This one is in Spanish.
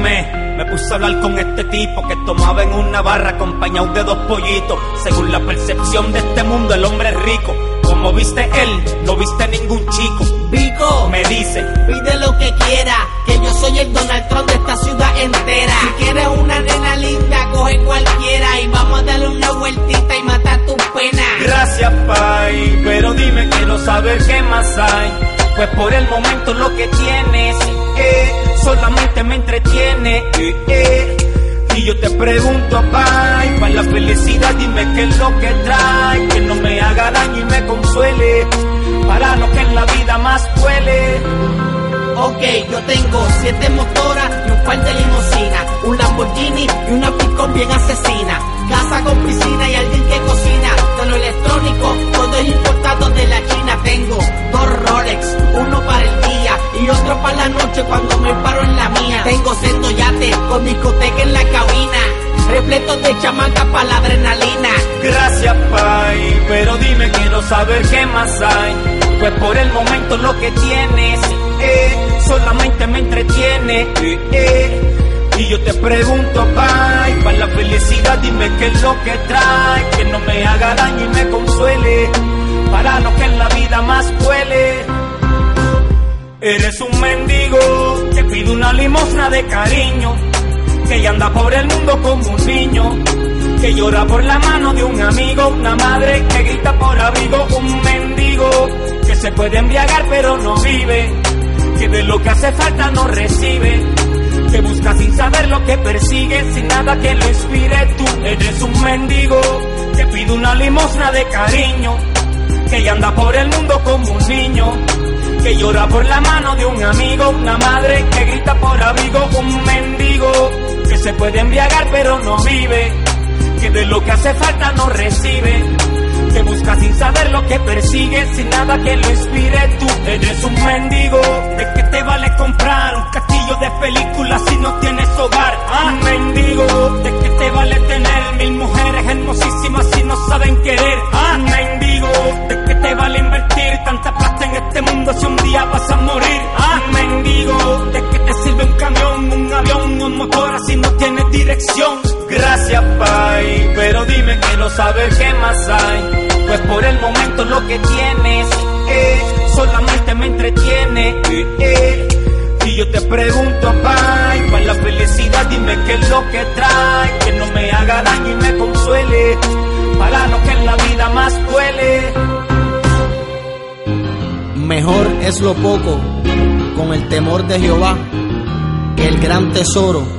Me puse a hablar con este tipo que tomaba en una barra acompañado de dos pollitos. Según la percepción de este mundo, el hombre es rico. Como viste él, no viste ningún chico. Vico, Me dice, pide lo que quiera, que yo soy el Donald Trump de esta ciudad entera. Si quieres una nena linda, coge cualquiera y vamos a darle una vueltita y matar tus penas. gracias, pay, pero dime, quiero saber qué más hay. Pues por el momento lo que tienes, eh, solamente me entretiene, eh, eh. Y yo te pregunto, pay, para la felicidad dime qué es lo que trae, que no me haga daño y me consuele, para lo que en la vida más duele. Ok, yo tengo siete motoras y un par de limusinas, un Lamborghini y una pick bien asesina. Cuando me paro en la mía. Tengo sendo yate con discoteca en la cabina, repletos de chamaca para la adrenalina. Gracias, Pai, pero dime, quiero saber qué más hay. Pues por el momento lo que tienes, eh, solamente me entretiene, eh, eh. Y yo te pregunto, Pai, para la felicidad dime qué es lo que trae, que no me haga daño y me consuele, para lo que en la vida más duele. Eres un mendigo que pide una limosna de cariño, que ya anda por el mundo como un niño, que llora por la mano de un amigo, una madre que grita por abrigo, un mendigo que se puede embriagar pero no vive, que de lo que hace falta no recibe, que busca sin saber lo que persigue, sin nada que lo inspire. Tú eres un mendigo que pide una limosna de cariño, que ya anda por el mundo como un niño, llora por la mano de un amigo, una madre que grita por abrigo, un mendigo que se puede embriagar pero no vive, que de lo que hace falta no recibe, que busca sin saber lo que persigue, sin nada que lo inspire. Tú eres un mendigo, Gracias, Pai, pero dime, quiero saber qué más hay. Pues por el momento lo que tienes, eh, solamente me entretiene, eh, eh. Y yo te pregunto, Pai, para la felicidad dime qué es lo que trae, que no me haga daño y me consuele, para lo que en la vida más duele. Mejor es lo poco con el temor de Jehová que el gran tesoro